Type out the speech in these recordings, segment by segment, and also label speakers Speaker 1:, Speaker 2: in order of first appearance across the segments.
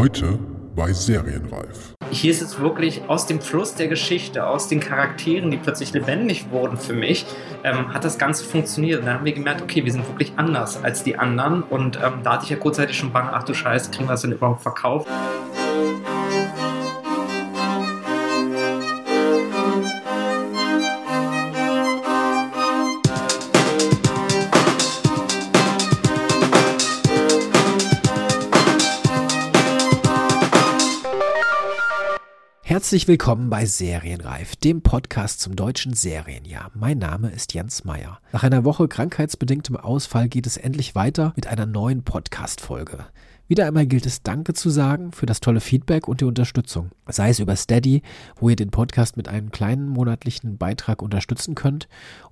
Speaker 1: Heute bei Serienreif.
Speaker 2: Hier ist es wirklich aus dem Fluss der Geschichte, aus den Charakteren, die plötzlich lebendig wurden für mich, ähm, hat das Ganze funktioniert. Und dann haben wir gemerkt, okay, wir sind wirklich anders als die anderen. Und ähm, da hatte ich ja kurzzeitig schon Bange, ach du Scheiße, kriegen wir das denn überhaupt verkauft?
Speaker 3: Herzlich willkommen bei Serienreif, dem Podcast zum deutschen Serienjahr. Mein Name ist Jens Meyer. Nach einer Woche krankheitsbedingtem Ausfall geht es endlich weiter mit einer neuen Podcast-Folge. Wieder einmal gilt es Danke zu sagen für das tolle Feedback und die Unterstützung. Sei es über Steady, wo ihr den Podcast mit einem kleinen monatlichen Beitrag unterstützen könnt,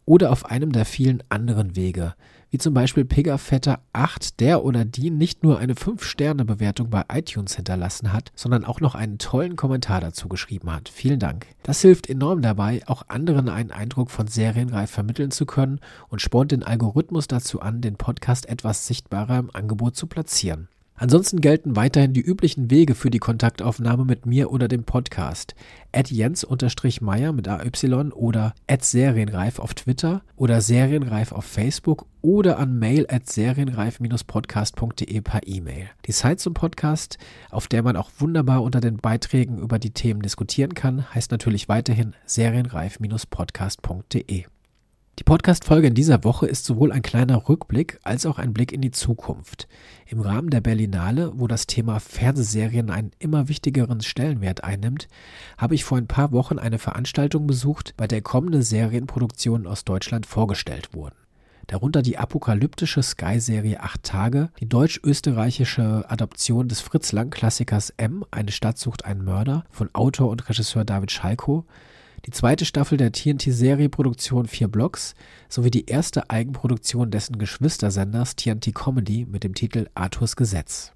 Speaker 3: oder auf einem der vielen anderen Wege wie zum Beispiel Pigafetta 8, der oder die nicht nur eine 5-Sterne-Bewertung bei iTunes hinterlassen hat, sondern auch noch einen tollen Kommentar dazu geschrieben hat. Vielen Dank. Das hilft enorm dabei, auch anderen einen Eindruck von Serienreif vermitteln zu können und spornt den Algorithmus dazu an, den Podcast etwas sichtbarer im Angebot zu platzieren. Ansonsten gelten weiterhin die üblichen Wege für die Kontaktaufnahme mit mir oder dem Podcast. At Jens-Meyer mit AY oder at Serienreif auf Twitter oder Serienreif auf Facebook oder an mail at serienreif-podcast.de per E-Mail. Die Site zum Podcast, auf der man auch wunderbar unter den Beiträgen über die Themen diskutieren kann, heißt natürlich weiterhin serienreif-podcast.de. Die Podcast-Folge in dieser Woche ist sowohl ein kleiner Rückblick als auch ein Blick in die Zukunft. Im Rahmen der Berlinale, wo das Thema Fernsehserien einen immer wichtigeren Stellenwert einnimmt, habe ich vor ein paar Wochen eine Veranstaltung besucht, bei der kommende Serienproduktionen aus Deutschland vorgestellt wurden. Darunter die apokalyptische Sky-Serie Acht Tage, die deutsch-österreichische Adaption des Fritz Lang-Klassikers M, Eine Stadt sucht einen Mörder von Autor und Regisseur David Schalko, die zweite Staffel der TNT-Serieproduktion Vier Blocks sowie die erste Eigenproduktion dessen Geschwistersenders TNT Comedy mit dem Titel Arthurs Gesetz.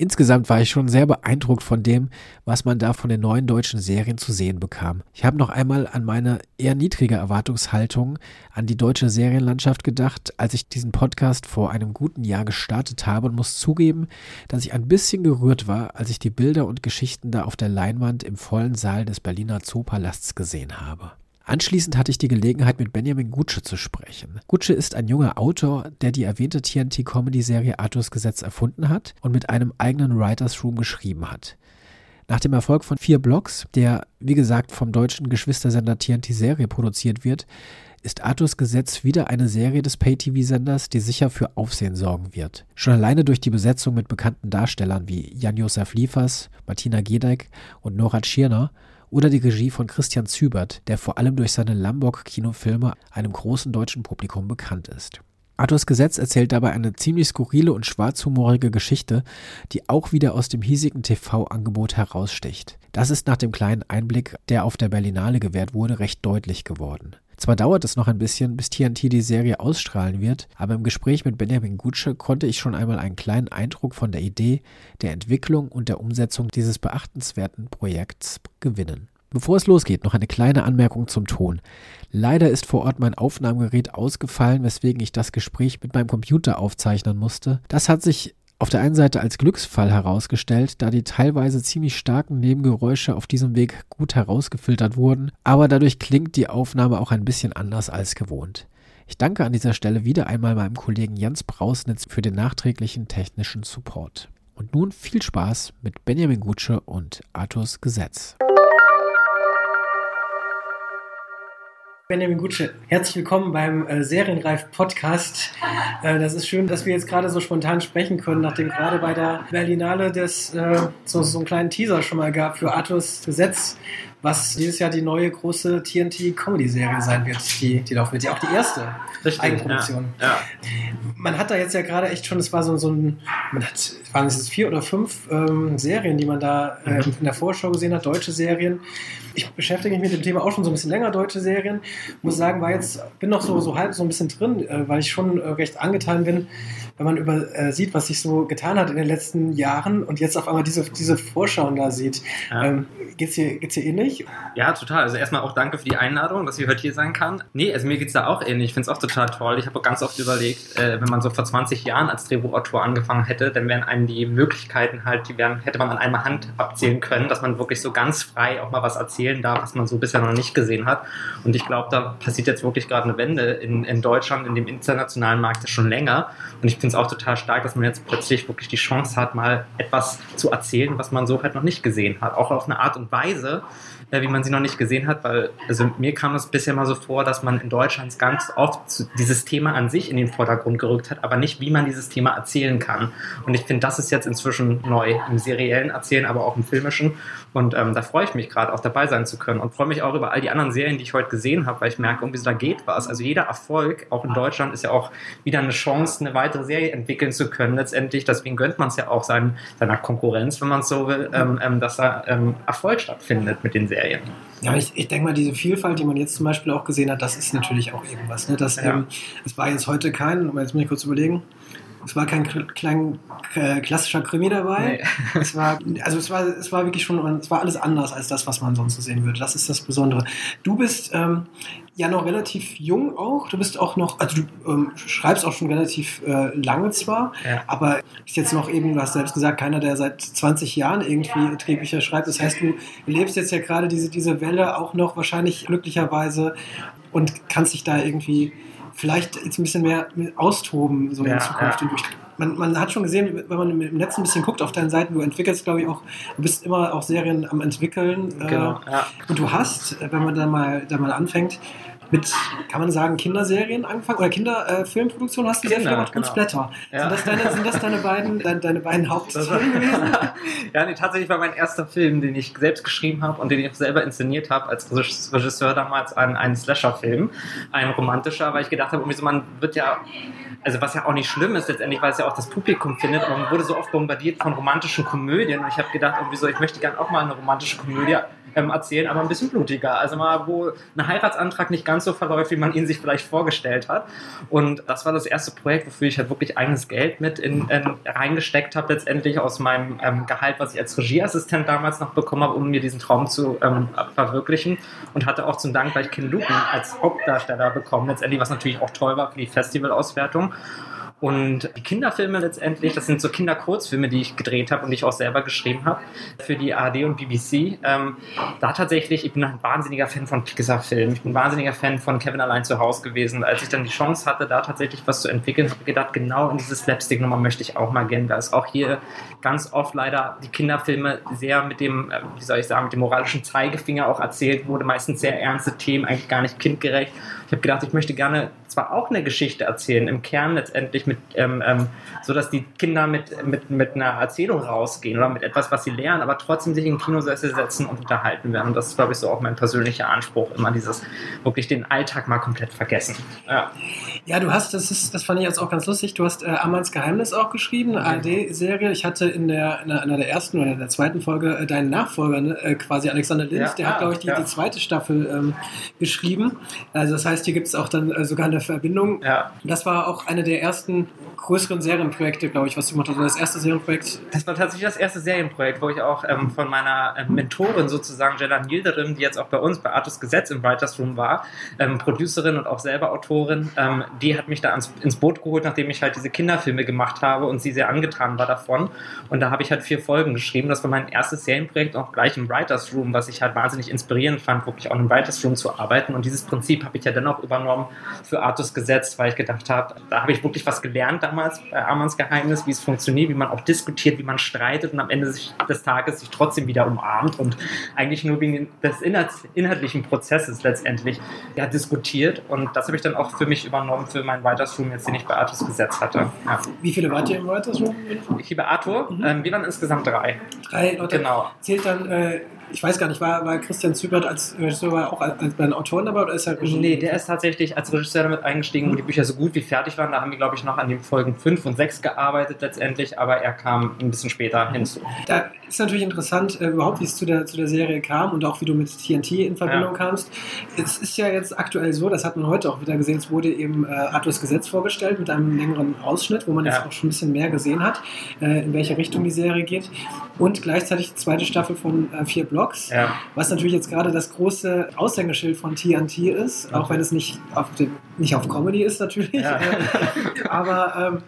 Speaker 3: Insgesamt war ich schon sehr beeindruckt von dem, was man da von den neuen deutschen Serien zu sehen bekam. Ich habe noch einmal an meine eher niedrige Erwartungshaltung an die deutsche Serienlandschaft gedacht, als ich diesen Podcast vor einem guten Jahr gestartet habe und muss zugeben, dass ich ein bisschen gerührt war, als ich die Bilder und Geschichten da auf der Leinwand im vollen Saal des Berliner Zoopalasts gesehen habe. Anschließend hatte ich die Gelegenheit, mit Benjamin Gutsche zu sprechen. Gutsche ist ein junger Autor, der die erwähnte TNT-Comedy-Serie Arthurs Gesetz erfunden hat und mit einem eigenen Writers Room geschrieben hat. Nach dem Erfolg von vier Blogs, der wie gesagt vom deutschen Geschwistersender TNT Serie produziert wird, ist Arthurs Gesetz wieder eine Serie des Pay-TV-Senders, die sicher für Aufsehen sorgen wird. Schon alleine durch die Besetzung mit bekannten Darstellern wie Jan-Josef Liefers, Martina Gedeck und Nora Tschirner oder die Regie von Christian Zübert, der vor allem durch seine Lambok-Kinofilme einem großen deutschen Publikum bekannt ist. Arthurs Gesetz erzählt dabei eine ziemlich skurrile und schwarzhumorige Geschichte, die auch wieder aus dem hiesigen TV-Angebot heraussticht. Das ist nach dem kleinen Einblick, der auf der Berlinale gewährt wurde, recht deutlich geworden. Zwar dauert es noch ein bisschen, bis TNT die Serie ausstrahlen wird, aber im Gespräch mit Benjamin Gutsche konnte ich schon einmal einen kleinen Eindruck von der Idee, der Entwicklung und der Umsetzung dieses beachtenswerten Projekts gewinnen. Bevor es losgeht, noch eine kleine Anmerkung zum Ton. Leider ist vor Ort mein Aufnahmegerät ausgefallen, weswegen ich das Gespräch mit meinem Computer aufzeichnen musste. Das hat sich auf der einen Seite als Glücksfall herausgestellt, da die teilweise ziemlich starken Nebengeräusche auf diesem Weg gut herausgefiltert wurden, aber dadurch klingt die Aufnahme auch ein bisschen anders als gewohnt. Ich danke an dieser Stelle wieder einmal meinem Kollegen Jens Brausnitz für den nachträglichen technischen Support. Und nun viel Spaß mit Benjamin Gutsche und Arthurs Gesetz.
Speaker 2: Benjamin Gutsche, herzlich willkommen beim äh, Serienreif Podcast. Äh, das ist schön, dass wir jetzt gerade so spontan sprechen können, nachdem gerade bei der Berlinale das äh, so, so einen kleinen Teaser schon mal gab für Arthurs Gesetz, was dieses Jahr die neue große TNT-Comedy-Serie sein wird, die, die laufen wird. Ja, auch die erste Richtig, Eigenproduktion. Ja, ja. Man hat da jetzt ja gerade echt schon, es war so, so ein, man hat, waren es vier oder fünf ähm, Serien, die man da äh, mhm. in der Vorschau gesehen hat, deutsche Serien ich beschäftige mich mit dem Thema auch schon so ein bisschen länger, deutsche Serien. Muss sagen, war jetzt, bin noch so, so halb so ein bisschen drin, äh, weil ich schon äh, recht angetan bin, wenn man über, äh, sieht, was sich so getan hat in den letzten Jahren und jetzt auf einmal diese, diese Vorschauen da sieht. Ja. Ähm, geht's dir, geht's dir ähnlich?
Speaker 4: Ja, total. Also erstmal auch danke für die Einladung, dass ich heute hier sein kann. Nee, also mir geht's da auch ähnlich. Ich finde es auch total toll. Ich habe ganz oft überlegt, äh, wenn man so vor 20 Jahren als Drehbuchautor angefangen hätte, dann wären einem die Möglichkeiten halt, die wären, hätte man an einer Hand abzählen können, dass man wirklich so ganz frei auch mal was erzählen darf, was man so bisher noch nicht gesehen hat. Und ich glaube, da passiert jetzt wirklich gerade eine Wende in, in Deutschland, in dem internationalen Markt schon länger. Und ich finde es auch total stark, dass man jetzt plötzlich wirklich die Chance hat, mal etwas zu erzählen, was man so halt noch nicht gesehen hat. Auch auf eine Art und Weise, äh, wie man sie noch nicht gesehen hat, weil also mir kam es bisher mal so vor, dass man in Deutschland ganz oft dieses Thema an sich in den Vordergrund gerückt hat, aber nicht, wie man dieses Thema erzählen kann. Und ich finde, das ist jetzt inzwischen neu im seriellen Erzählen, aber auch im filmischen. Und ähm, da freue ich mich gerade auch dabei sein zu können und freue mich auch über all die anderen Serien, die ich heute gesehen habe, weil ich merke, irgendwie so da geht was. Also jeder Erfolg, auch in Deutschland, ist ja auch wieder eine Chance, eine weitere Serie entwickeln zu können. Letztendlich, deswegen gönnt man es ja auch sein, seiner Konkurrenz, wenn man es so will, ähm, ähm, dass da ähm, Erfolg stattfindet mit den Serien.
Speaker 2: Ja, ich, ich denke mal, diese Vielfalt, die man jetzt zum Beispiel auch gesehen hat, das ist natürlich auch irgendwas. Ne? Das, ja. ähm, es war jetzt heute kein, jetzt muss ich kurz überlegen, es war kein klein, äh, klassischer Krimi dabei. Nee. es war, also es war, es war wirklich schon, es war alles anders als das, was man sonst so sehen würde. Das ist das Besondere. Du bist ähm, ja noch relativ jung auch. Du bist auch noch, also du ähm, schreibst auch schon relativ äh, lange zwar, ja. aber bist jetzt noch eben, du hast selbst gesagt, keiner, der seit 20 Jahren irgendwie Drehbücher schreibt. Das heißt, du lebst jetzt ja gerade diese, diese Welle auch noch wahrscheinlich glücklicherweise und kannst dich da irgendwie vielleicht jetzt ein bisschen mehr austoben so ja, in Zukunft. Ja. Man, man, hat schon gesehen, wenn man im Netz ein bisschen guckt auf deinen Seiten, du entwickelst, glaube ich, auch, du bist immer auch Serien am entwickeln. Genau, äh, ja. Und du hast, wenn man da mal, da mal anfängt, mit, kann man sagen, Kinderserien angefangen oder Kinderfilmproduktion äh, hast du Kinder, sehr viel gemacht genau. und Splatter. Ja. Sind, das deine, sind das deine beiden, deine, deine beiden Hauptthemen gewesen?
Speaker 4: ja, nee, tatsächlich war mein erster Film, den ich selbst geschrieben habe und den ich auch selber inszeniert habe als Regisseur damals ein, ein Slasher-Film, ein romantischer, weil ich gedacht habe, so, man wird ja also was ja auch nicht schlimm ist letztendlich, weil es ja auch das Publikum findet, aber man wurde so oft bombardiert von romantischen Komödien und ich habe gedacht, irgendwie so, ich möchte gerne auch mal eine romantische Komödie ähm, erzählen, aber ein bisschen blutiger. Also mal, wo ein Heiratsantrag nicht ganz so verläuft, wie man ihn sich vielleicht vorgestellt hat. Und das war das erste Projekt, wofür ich halt wirklich eigenes Geld mit in, in reingesteckt habe, letztendlich aus meinem ähm, Gehalt, was ich als Regieassistent damals noch bekommen habe, um mir diesen Traum zu ähm, verwirklichen. Und hatte auch zum Dank gleich Ken Luken als Hauptdarsteller bekommen, letztendlich, was natürlich auch toll war für die Festivalauswertung. Und die Kinderfilme letztendlich, das sind so Kinderkurzfilme, die ich gedreht habe und die ich auch selber geschrieben habe für die ARD und BBC. Ähm, da tatsächlich, ich bin ein wahnsinniger Fan von Pixar-Filmen. Ich bin ein wahnsinniger Fan von Kevin allein zu Hause gewesen. Als ich dann die Chance hatte, da tatsächlich was zu entwickeln, habe ich gedacht, genau in diese Slapstick-Nummer möchte ich auch mal gehen. Da ist auch hier ganz oft leider die Kinderfilme sehr mit dem, äh, wie soll ich sagen, mit dem moralischen Zeigefinger auch erzählt wurde. Meistens sehr ernste Themen, eigentlich gar nicht kindgerecht. Ich habe gedacht, ich möchte gerne zwar auch eine Geschichte erzählen, im Kern letztendlich mit, ähm, ähm, so dass die Kinder mit, mit, mit einer Erzählung rausgehen oder mit etwas, was sie lernen, aber trotzdem sich in Kinosessel setzen und unterhalten werden. Und das ist, glaube ich, so auch mein persönlicher Anspruch, immer dieses wirklich den Alltag mal komplett vergessen.
Speaker 2: Ja, ja du hast, das ist, das fand ich jetzt auch ganz lustig, du hast äh, Ammanns Geheimnis auch geschrieben, eine ARD-Serie. Ich hatte in der, in einer der ersten oder der zweiten Folge äh, deinen Nachfolger, ne, äh, quasi Alexander Linz, ja, der ah, hat, glaube ich, die, ja. die zweite Staffel ähm, geschrieben. Also das heißt, hier gibt es auch dann äh, sogar eine Verbindung. Ja. Das war auch eine der ersten größeren Serienprojekte, glaube ich, was du gemacht hast. Das erste Serienprojekt.
Speaker 4: Das war tatsächlich das erste Serienprojekt, wo ich auch ähm, von meiner ähm, Mentorin sozusagen, Jelan Yildirim, die jetzt auch bei uns bei Artus Gesetz im Writers Room war, ähm, Producerin und auch selber Autorin, ähm, die hat mich da ans, ins Boot geholt, nachdem ich halt diese Kinderfilme gemacht habe und sie sehr angetan war davon. Und da habe ich halt vier Folgen geschrieben. Das war mein erstes Serienprojekt, auch gleich im Writers Room, was ich halt wahnsinnig inspirierend fand, wirklich auch im Writers Room zu arbeiten. Und dieses Prinzip habe ich ja dann auch übernommen für Artus gesetzt, weil ich gedacht habe, da habe ich wirklich was gelernt damals bei Armands Geheimnis, wie es funktioniert, wie man auch diskutiert, wie man streitet und am Ende des Tages sich trotzdem wieder umarmt und eigentlich nur wegen des inhaltlichen Prozesses letztendlich ja, diskutiert. Und das habe ich dann auch für mich übernommen für meinen Writers Room, jetzt den ich bei Artus gesetzt hatte. Ja.
Speaker 2: Wie viele wart ihr im Writers Room?
Speaker 4: Hier bei Arthur? Mhm. Ähm, wir waren insgesamt drei.
Speaker 2: Drei Leute. Genau. Zählt dann äh, ich weiß gar nicht, war, war Christian Zübert als Regisseur auch als, als bei den Autoren dabei oder ist er
Speaker 4: Regisseur? Nee, der ist tatsächlich als Regisseur damit eingestiegen, wo die Bücher so gut wie fertig waren. Da haben wir, glaube ich, noch an dem Folgen 5 und 6 gearbeitet letztendlich, aber er kam ein bisschen später hinzu.
Speaker 2: Da ist natürlich interessant, äh, überhaupt, wie es zu der, zu der Serie kam und auch wie du mit TNT in Verbindung
Speaker 4: Ja.
Speaker 2: kamst. Es ist ja jetzt aktuell so, das hat man heute auch wieder gesehen, es wurde eben äh, Arthurs Gesetz vorgestellt mit einem längeren Ausschnitt, wo man jetzt
Speaker 4: Ja.
Speaker 2: auch schon ein bisschen mehr gesehen hat, äh, in welche Richtung die Serie geht. Und gleichzeitig die zweite Staffel von äh, vier Blocks.
Speaker 4: Ja.
Speaker 2: Was natürlich jetzt gerade das große Aushängeschild von TNT ist, auch wenn es nicht auf, dem, nicht auf Comedy ist natürlich.
Speaker 4: Ja.
Speaker 2: Aber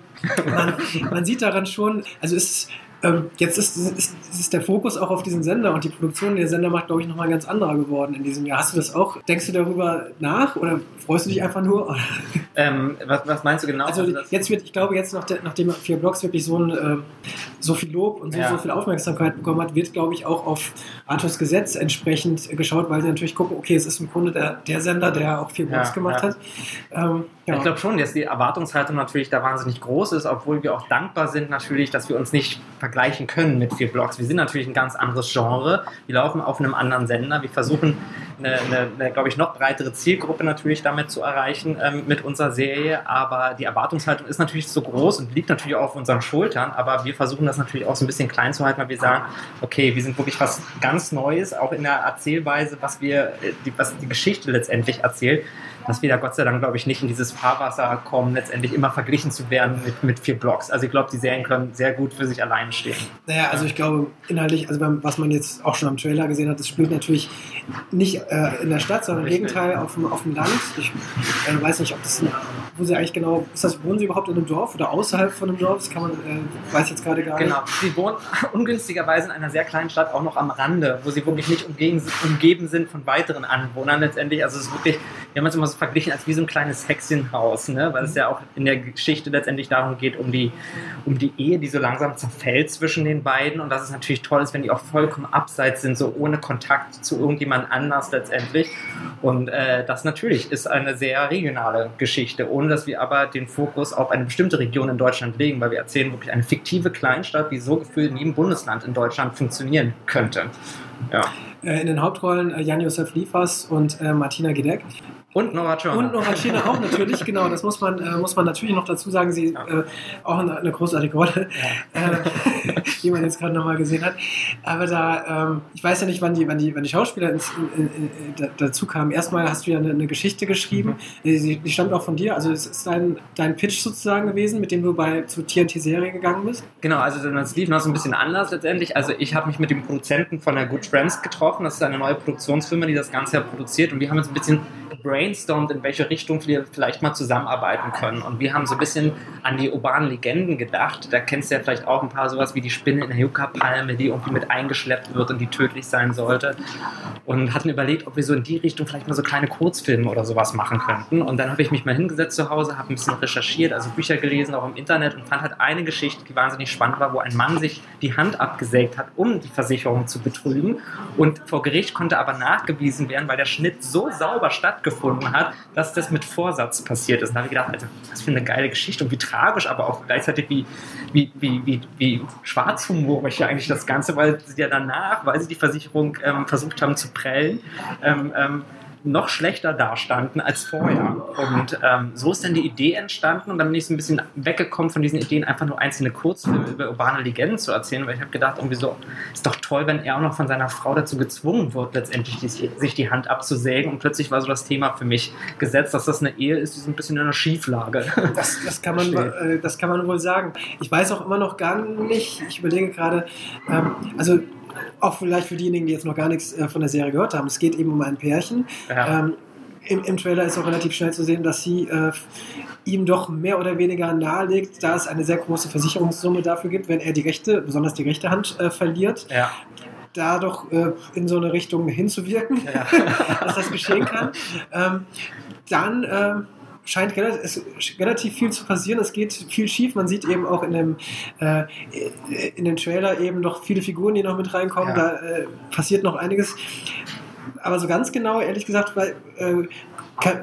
Speaker 2: ähm, man, man sieht daran schon, also es ist, ähm, jetzt ist, ist, ist der Fokus auch auf diesen Sender und die Produktion der Sender macht, glaube ich, nochmal ganz anderer geworden in diesem Jahr. Hast du das auch? Denkst du darüber nach oder freust du dich einfach nur?
Speaker 4: Ähm, was, was meinst du genau?
Speaker 2: Also
Speaker 4: das-
Speaker 2: jetzt wird, ich glaube, jetzt nach der, nachdem vier Blocks wirklich so, ein, ähm, so viel Lob und so,
Speaker 4: Ja.
Speaker 2: so viel Aufmerksamkeit bekommen hat, wird, glaube ich, auch auf Arthurs Gesetz entsprechend geschaut, weil sie natürlich gucken, okay, es ist im Grunde der, der Sender, der auch vier Blocks
Speaker 4: Ja,
Speaker 2: gemacht
Speaker 4: ja.
Speaker 2: hat. Ähm, ja.
Speaker 4: Ich glaube schon, dass die Erwartungshaltung natürlich da wahnsinnig groß ist, obwohl wir auch dankbar sind natürlich, dass wir uns nicht vergleichen können mit vier Blocks. Wir sind natürlich ein ganz anderes Genre. Wir laufen auf einem anderen Sender. Wir versuchen eine, eine, eine glaube ich, noch breitere Zielgruppe natürlich damit zu erreichen ähm, mit unserer Serie. Aber die Erwartungshaltung ist natürlich so groß und liegt natürlich auch auf unseren Schultern. Aber wir versuchen das natürlich auch so ein bisschen klein zu halten, weil wir sagen, okay, wir sind wirklich was ganz Neues, auch in der Erzählweise, was wir, äh, die, was die Geschichte letztendlich erzählt dass wir da Gott sei Dank, glaube ich, nicht in dieses Fahrwasser kommen, letztendlich immer verglichen zu werden mit, mit vier Blocks. Also ich glaube, die Serien können sehr gut für sich alleine stehen.
Speaker 2: Naja, also ich glaube, inhaltlich, also beim- was man jetzt auch schon am Trailer gesehen hat, das spielt natürlich nicht äh, in der Stadt, sondern im. Gegenteil auf dem, auf dem Land. Ich äh, weiß nicht, ob das, wo sie eigentlich genau, ist das, wohnen sie überhaupt in einem Dorf oder außerhalb von einem Dorf? Das kann man, äh, weiß jetzt gerade gar nicht.
Speaker 4: Genau. Sie wohnen ungünstigerweise in einer sehr kleinen Stadt auch noch am Rande, wo sie wirklich nicht umgeben, umgeben sind von weiteren Anwohnern letztendlich. Also es ist wirklich, wir haben es immer so verglichen als wie so ein kleines Hexenhaus, ne? weil es ja auch in der Geschichte letztendlich darum geht, um die, um die Ehe, die so langsam zerfällt zwischen den beiden und dass es natürlich toll ist, wenn die auch vollkommen abseits sind, so ohne Kontakt zu irgendjemand anders letztendlich. Und äh, das natürlich ist eine sehr regionale Geschichte, ohne dass wir aber den Fokus auf eine bestimmte Region in Deutschland legen, weil wir erzählen wirklich eine fiktive Kleinstadt, wie so gefühlt in jedem Bundesland in Deutschland funktionieren könnte. Ja.
Speaker 2: Äh, in den Hauptrollen äh, Jan-Josef Liefers und äh, Martina Gedeck.
Speaker 4: Und Nora Turner.
Speaker 2: Und Nora Tschirner auch natürlich, genau, das muss man, äh, muss man natürlich noch dazu sagen, sie äh, auch eine, eine großartige Rolle, äh, die man jetzt gerade nochmal gesehen hat. Aber da, ähm, ich weiß ja nicht, wann die, wann die, wann die Schauspieler ins, in, in, in, da, dazu kamen. Erstmal hast du ja eine, eine Geschichte geschrieben, die, sie- die stammt auch von dir, also es ist dein, dein Pitch sozusagen gewesen, mit dem du bei zur TNT-Serie gegangen bist.
Speaker 4: Genau, also das lief noch so ein bisschen anders letztendlich. Also ich habe mich mit dem Produzenten von der Good Friends getroffen. Das ist eine neue Produktionsfirma, die das Ganze ja produziert. Und wir haben jetzt ein bisschen brainstormt, in welche Richtung wir vielleicht mal zusammenarbeiten können. Und wir haben so ein bisschen an die urbanen Legenden gedacht. Da kennst du ja vielleicht auch ein paar sowas wie die Spinne in der Yucca-Palme, die irgendwie mit eingeschleppt wird und die tödlich sein sollte. Und hatten überlegt, ob wir so in die Richtung vielleicht mal so kleine Kurzfilme oder sowas machen könnten. Und dann habe ich mich mal hingesetzt zu Hause, habe ein bisschen recherchiert, also Bücher gelesen, auch im Internet und fand halt eine Geschichte, die wahnsinnig spannend war, wo ein Mann sich die Hand abgesägt hat, um die Versicherung zu betrügen. Und vor Gericht konnte aber nachgewiesen werden, weil der Schnitt so sauber stattgefunden hat, dass das mit Vorsatz passiert ist. Da habe ich gedacht, Alter, was für eine geile Geschichte und wie tragisch, aber auch gleichzeitig wie, wie, wie, wie, wie schwarzhumorig ja eigentlich das Ganze, weil sie ja danach, weil sie die Versicherung ähm, versucht haben zu prellen, ähm, ähm, noch schlechter dastanden als vorher. Und ähm, so ist dann die Idee entstanden und dann bin ich so ein bisschen weggekommen von diesen Ideen, einfach nur einzelne Kurzfilme über urbane Legenden zu erzählen, weil ich habe gedacht, irgendwie so, ist doch toll, wenn er auch noch von seiner Frau dazu gezwungen wird, letztendlich die, sich die Hand abzusägen. Und plötzlich war so das Thema für mich gesetzt, dass das eine Ehe ist, die so ein bisschen in einer Schieflage.
Speaker 2: Das, das, kann man, äh, das kann man wohl sagen. Ich weiß auch immer noch gar nicht, ich überlege gerade, ähm, also auch vielleicht für diejenigen, die jetzt noch gar nichts äh, von der Serie gehört haben, es geht eben um ein Pärchen.
Speaker 4: Ja.
Speaker 2: Ähm, im, Im Trailer ist auch relativ schnell zu sehen, dass sie äh, ihm doch mehr oder weniger nahelegt, da es eine sehr große Versicherungssumme dafür gibt, wenn er die rechte, besonders die rechte Hand äh, verliert,
Speaker 4: ja.
Speaker 2: da doch äh, in so eine Richtung hinzuwirken
Speaker 4: Ja.
Speaker 2: dass das geschehen kann. Ähm, dann ähm, scheint relativ, es, relativ viel zu passieren. Es geht viel schief. Man sieht eben auch in dem, äh, in dem Trailer eben noch viele Figuren, die noch mit reinkommen.
Speaker 4: Ja.
Speaker 2: Da äh, passiert noch einiges. Aber so ganz genau, ehrlich gesagt, weil, äh,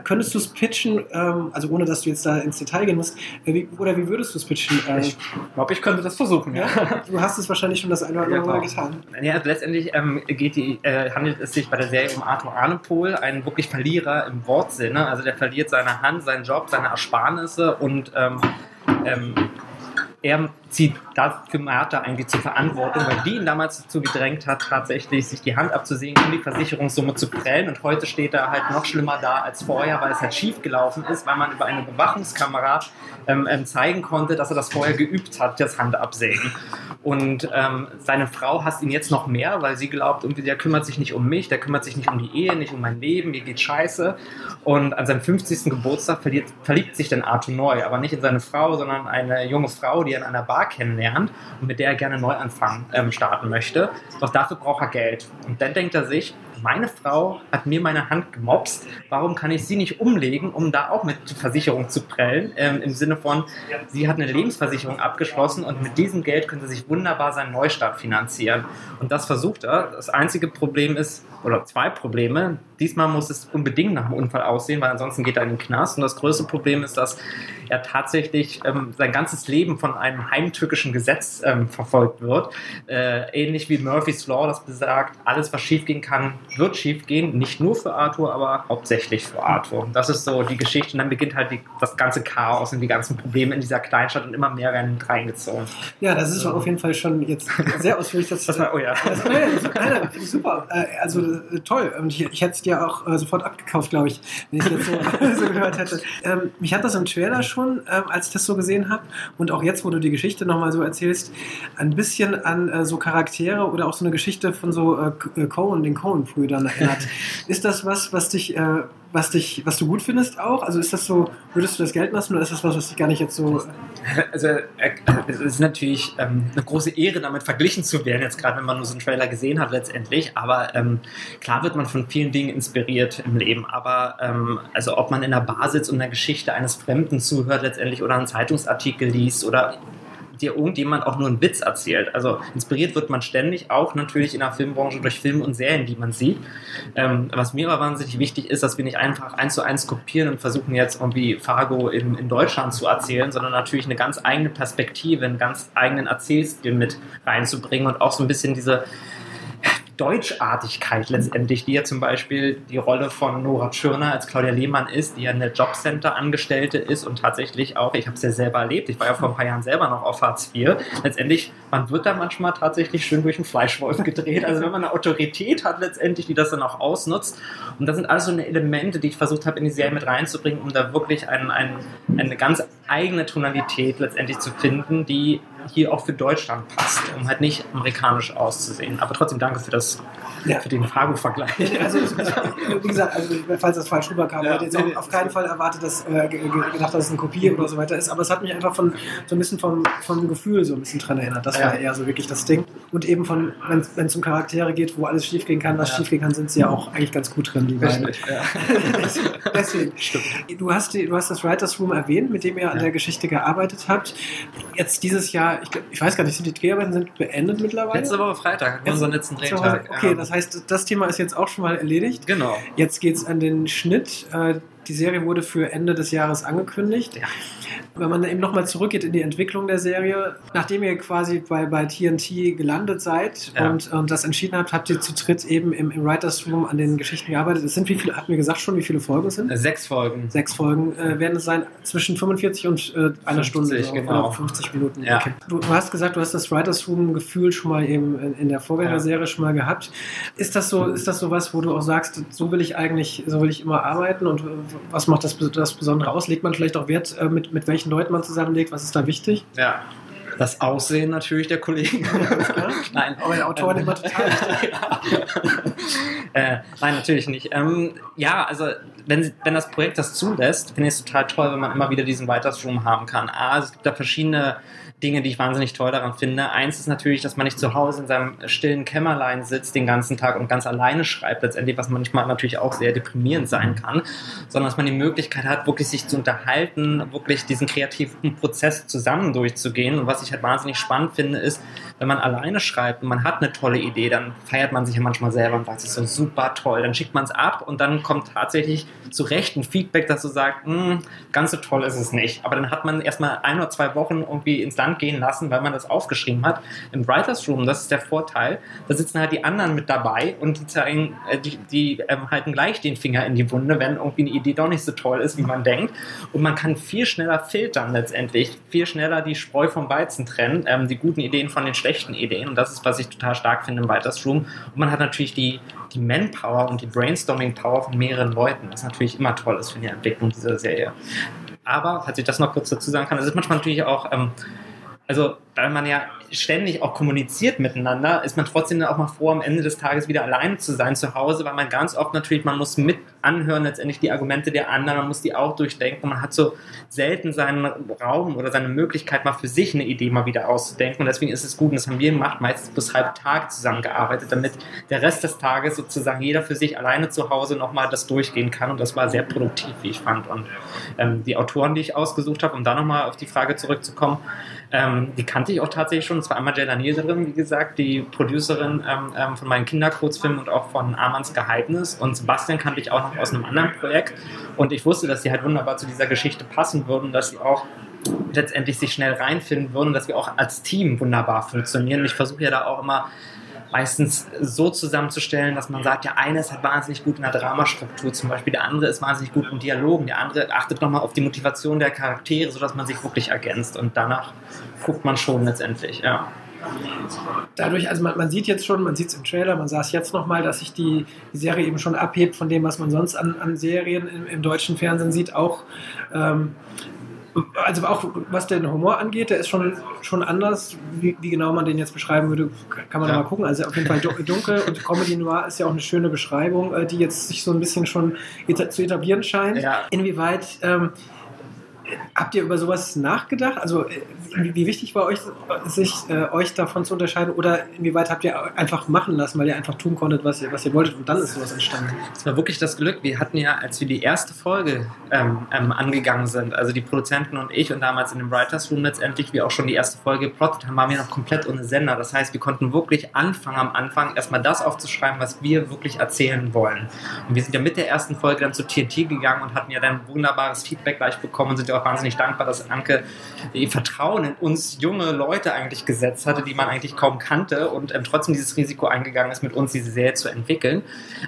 Speaker 2: könntest du es pitchen, ähm, also ohne dass du jetzt da ins Detail gehen musst, äh, wie, oder wie würdest du es pitchen? Äh,
Speaker 4: Ich glaube, ich könnte das versuchen,
Speaker 2: ja? Du hast es wahrscheinlich schon das eine oder andere Mal getan.
Speaker 4: Ja, letztendlich ähm, die, äh, handelt es sich bei der Serie um Arthur Arnepol, einen wirklich Verlierer im Wortsinne. Also der verliert seine Hand, seinen Job, seine Ersparnisse und ähm, ähm, er zieht dafür Martha eigentlich zur Verantwortung, weil die ihn damals dazu gedrängt hat, tatsächlich sich die Hand abzusägen, um die Versicherungssumme zu prellen. Und heute steht er halt noch schlimmer da als vorher, weil es halt schief gelaufen ist, weil man über eine Bewachungskamera ähm, ähm, zeigen konnte, dass er das vorher geübt hat, das Handabsägen. Und ähm, seine Frau hasst ihn jetzt noch mehr, weil sie glaubt, irgendwie, der kümmert sich nicht um mich, der kümmert sich nicht um die Ehe, nicht um mein Leben, mir geht scheiße. Und an seinem 50. Geburtstag verliert, verliebt sich dann Arthur neu, aber nicht in seine Frau, sondern eine junge Frau, die er in einer Bar kennenlernt und mit der er gerne Neuanfang ähm, starten möchte. Doch dafür braucht er Geld. Und dann denkt er sich, meine Frau hat mir meine Hand gemobst, warum kann ich sie nicht umlegen, um da auch mit Versicherung zu prellen? Ähm, Im Sinne von, sie hat eine Lebensversicherung abgeschlossen und mit diesem Geld könnte sich wunderbar seinen Neustart finanzieren. Und das versucht er. Das einzige Problem ist, oder zwei Probleme. Diesmal muss es unbedingt nach dem Unfall aussehen, weil ansonsten geht er in den Knast. Und das größte Problem ist, dass er tatsächlich ähm, sein ganzes Leben von einem heimtückischen Gesetz ähm, verfolgt wird. Äh, ähnlich wie Murphy's Law, das besagt, alles, was schiefgehen kann, wird schiefgehen. Nicht nur für Arthur, aber hauptsächlich für Arthur. Und das ist so die Geschichte. Und dann beginnt halt die, das ganze Chaos und die ganzen Probleme in dieser Kleinstadt und immer mehr werden reingezogen.
Speaker 2: Ja, das ist auf jeden Fall schon jetzt sehr ausführlich. Das,
Speaker 4: das war, oh ja.
Speaker 2: Das, nein, nein, super. Äh, also äh, toll. Und ich, ich hätte es dir auch äh, sofort abgekauft, glaube ich, wenn ich das so, so gehört hätte. Ähm, mich hat das im Trailer schon, ähm, als ich das so gesehen habe, und auch jetzt, wo du die Geschichte nochmal so erzählst, ein bisschen an äh, so Charaktere oder auch so eine Geschichte von so äh, Cohen, den Cohen-Brüdern erinnert. ist das was, was dich äh, was dich, was du gut findest auch? Also ist das so, würdest du das gelten lassen oder ist das was, was dich gar nicht jetzt so.
Speaker 4: Also es ist natürlich ähm, eine große Ehre, damit verglichen zu werden, jetzt gerade wenn man nur so einen Trailer gesehen hat letztendlich. Aber ähm, klar wird man von vielen Dingen inspiriert im Leben. Aber ähm, also ob man in der Bar sitzt und der Geschichte eines Fremden zuhört letztendlich oder einen Zeitungsartikel liest oder dir irgendjemand auch nur einen Witz erzählt. Also inspiriert wird man ständig, auch natürlich in der Filmbranche durch Filme und Serien, die man sieht. Ähm, was mir aber wahnsinnig wichtig ist, dass wir nicht einfach eins zu eins kopieren und versuchen jetzt irgendwie Fargo in, in Deutschland zu erzählen, sondern natürlich eine ganz eigene Perspektive, einen ganz eigenen Erzählstil mit reinzubringen und auch so ein bisschen diese Deutschartigkeit letztendlich, die ja zum Beispiel die Rolle von Nora Tschirner als Claudia Lehmann ist, die ja eine Jobcenter-Angestellte ist und tatsächlich auch, ich habe es ja selber erlebt, ich war ja vor ein paar Jahren selber noch auf Hartz IV, letztendlich, man wird da manchmal tatsächlich schön durch einen Fleischwolf gedreht, also wenn man eine Autorität hat letztendlich, die das dann auch ausnutzt. Und das sind alles so eine Elemente, die ich versucht habe in die Serie mit reinzubringen, um da wirklich ein, ein, eine ganz eigene Tonalität letztendlich zu finden, die hier auch für Deutschland passt, um halt nicht amerikanisch auszusehen. Aber trotzdem danke für das ja. für den Fargo-Vergleich.
Speaker 2: Also, wie gesagt, also, falls das falsch rüberkam, ja. jetzt auch auf keinen Fall erwartet, dass äh, gedacht, dass es eine Kopie oder so weiter ist. Aber es hat mich einfach von so ein bisschen vom, vom Gefühl so ein bisschen dran erinnert. Das ja. war eher so wirklich das Ding. Und eben von, wenn es um Charaktere geht, wo alles schiefgehen kann, was ja. schiefgehen kann, sind sie ja auch eigentlich ganz gut drin, die beiden. Ja. Deswegen. Stimmt. Du hast, die, du hast das Writers Room erwähnt, mit dem ihr an der Geschichte gearbeitet habt. Jetzt dieses Jahr, ich, ich weiß gar nicht, sind die Dreharbeiten sind beendet mittlerweile?
Speaker 4: Letzte Woche Freitag, unseren letzten Drehtag.
Speaker 2: Okay, das heißt, das Thema ist jetzt auch schon mal erledigt.
Speaker 4: Genau.
Speaker 2: Jetzt geht es an den Schnitt. Äh, die Serie wurde für Ende des Jahres angekündigt. Ja. Wenn man eben nochmal zurückgeht in die Entwicklung der Serie, nachdem ihr quasi bei, bei TNT gelandet seid ja. und, und das entschieden habt, habt ihr zu dritt eben im, im Writers Room an den Geschichten gearbeitet. Es sind wie viele, hatten wir gesagt schon, wie viele Folgen es sind?
Speaker 4: Sechs Folgen.
Speaker 2: Sechs Folgen äh, werden es sein, zwischen 45 und äh, einer 50, Stunde. So, genau. 50 Minuten. Ja. Okay. Du, du, hast gesagt, du hast das Writers Room-Gefühl schon mal eben in, in der Vorgängerserie ja. schon mal gehabt. Ist das so, ist das so was, wo du auch sagst, so will ich eigentlich, so will ich immer arbeiten und was macht das, das Besondere aus? Legt man vielleicht auch Wert, äh, mit, mit welchen Leuten man zusammenlegt? Was ist da wichtig?
Speaker 4: Ja. Das Aussehen natürlich der Kollegen.
Speaker 2: nein, aber der Autor ähm, immer total
Speaker 4: äh, Nein, natürlich nicht. Ähm, ja, also wenn, wenn das Projekt das zulässt, finde ich es total toll, wenn man immer wieder diesen Weiterstrom haben kann. A, es gibt da verschiedene Dinge, die ich wahnsinnig toll daran finde. Eins ist natürlich, dass man nicht zu Hause in seinem stillen Kämmerlein sitzt den ganzen Tag und ganz alleine schreibt, letztendlich, was manchmal natürlich auch sehr deprimierend sein kann, sondern dass man die Möglichkeit hat, wirklich sich zu unterhalten, wirklich diesen kreativen Prozess zusammen durchzugehen. Und was ich halt wahnsinnig spannend finde, ist, wenn man alleine schreibt und man hat eine tolle Idee, dann feiert man sich ja manchmal selber und sagt, es ist so super toll. Dann schickt man es ab und dann kommt tatsächlich zu Recht ein Feedback, dass du sagst, hm, ganz so toll ist es nicht. Aber dann hat man erstmal ein oder zwei Wochen irgendwie ins Land gehen lassen, weil man das aufgeschrieben hat. Im Writers Room, das ist der Vorteil, da sitzen halt die anderen mit dabei und die zeigen, äh, die, die ähm, halten gleich den Finger in die Wunde, wenn irgendwie eine Idee doch nicht so toll ist, wie man denkt. Und man kann viel schneller filtern letztendlich, viel schneller die Spreu vom Weizen trennen, ähm, die guten Ideen von den schlechten Ideen. Und das ist, was ich total stark finde im Writers Room. Und man hat natürlich die, die Manpower und die Brainstorming-Power von mehreren Leuten, was natürlich immer toll ist für die Entwicklung dieser Serie. Aber, falls ich das noch kurz dazu sagen kann, es ist manchmal natürlich auch, ähm, also weil man ja ständig auch kommuniziert miteinander, ist man trotzdem auch mal froh, am Ende des Tages wieder alleine zu sein zu Hause, weil man ganz oft natürlich, man muss mit anhören letztendlich die Argumente der anderen, man muss die auch durchdenken. Man hat so selten seinen Raum oder seine Möglichkeit, mal für sich eine Idee mal wieder auszudenken. Und deswegen ist es gut, und das haben wir gemacht, meistens bis halb Tag zusammengearbeitet, damit der Rest des Tages sozusagen jeder für sich alleine zu Hause nochmal das durchgehen kann. Und das war sehr produktiv, wie ich fand. Und ähm, die Autoren, die ich ausgesucht habe, um da nochmal auf die Frage zurückzukommen, ähm, die kannte ich auch tatsächlich schon. Es war einmal Jada Nielserin, wie gesagt, die Producerin ähm, ähm, von meinen Kinderkurzfilmen und auch von Armands Geheimnis. Und Sebastian kannte ich auch noch aus einem anderen Projekt. Und ich wusste, dass sie halt wunderbar zu dieser Geschichte passen würden, dass sie auch letztendlich sich schnell reinfinden würden, dass wir auch als Team wunderbar funktionieren. Ich versuche ja da auch immer meistens so zusammenzustellen, dass man sagt, der eine ist halt wahnsinnig gut in der Dramastruktur zum Beispiel, der andere ist wahnsinnig gut im Dialogen, der andere achtet nochmal auf die Motivation der Charaktere, sodass man sich wirklich ergänzt und danach guckt man schon letztendlich, ja.
Speaker 2: Dadurch, also man, man sieht jetzt schon, man sieht es im Trailer, man sah es jetzt nochmal, dass sich die, die, Serie eben schon abhebt von dem, was man sonst an, an Serien im, im, deutschen Fernsehen sieht, auch ähm, also auch was den Humor angeht, der ist schon, schon anders. Wie, wie genau man den jetzt beschreiben würde, kann man ja. mal gucken. Also auf jeden Fall dunkel und Comedy Noir ist ja auch eine schöne Beschreibung, äh, die jetzt sich so ein bisschen schon zu etablieren scheint. Ja. Inwieweit ähm, Habt ihr über sowas nachgedacht? Also äh, wie, wichtig war euch, sich äh, euch davon zu unterscheiden? Oder inwieweit habt ihr einfach machen lassen, weil ihr einfach tun konntet, was ihr, was ihr wolltet und dann ist sowas entstanden?
Speaker 4: Es war wirklich das Glück. Wir hatten ja, als wir die erste Folge ähm, ähm, angegangen sind, also die Produzenten und ich und damals in dem Writers Room letztendlich, wir auch schon die erste Folge geplottet haben, waren wir noch komplett ohne Sender. Das heißt, wir konnten wirklich anfangen am Anfang erstmal das aufzuschreiben, was wir wirklich erzählen wollen. Und wir sind ja mit der ersten Folge dann zu TNT gegangen und hatten ja dann wunderbares Feedback gleich bekommen und sind ja auch wahnsinnig dankbar, dass Anke ihr Vertrauen in uns junge Leute eigentlich gesetzt hatte, die man eigentlich kaum kannte und ähm, trotzdem dieses Risiko eingegangen ist, mit uns diese Serie zu entwickeln.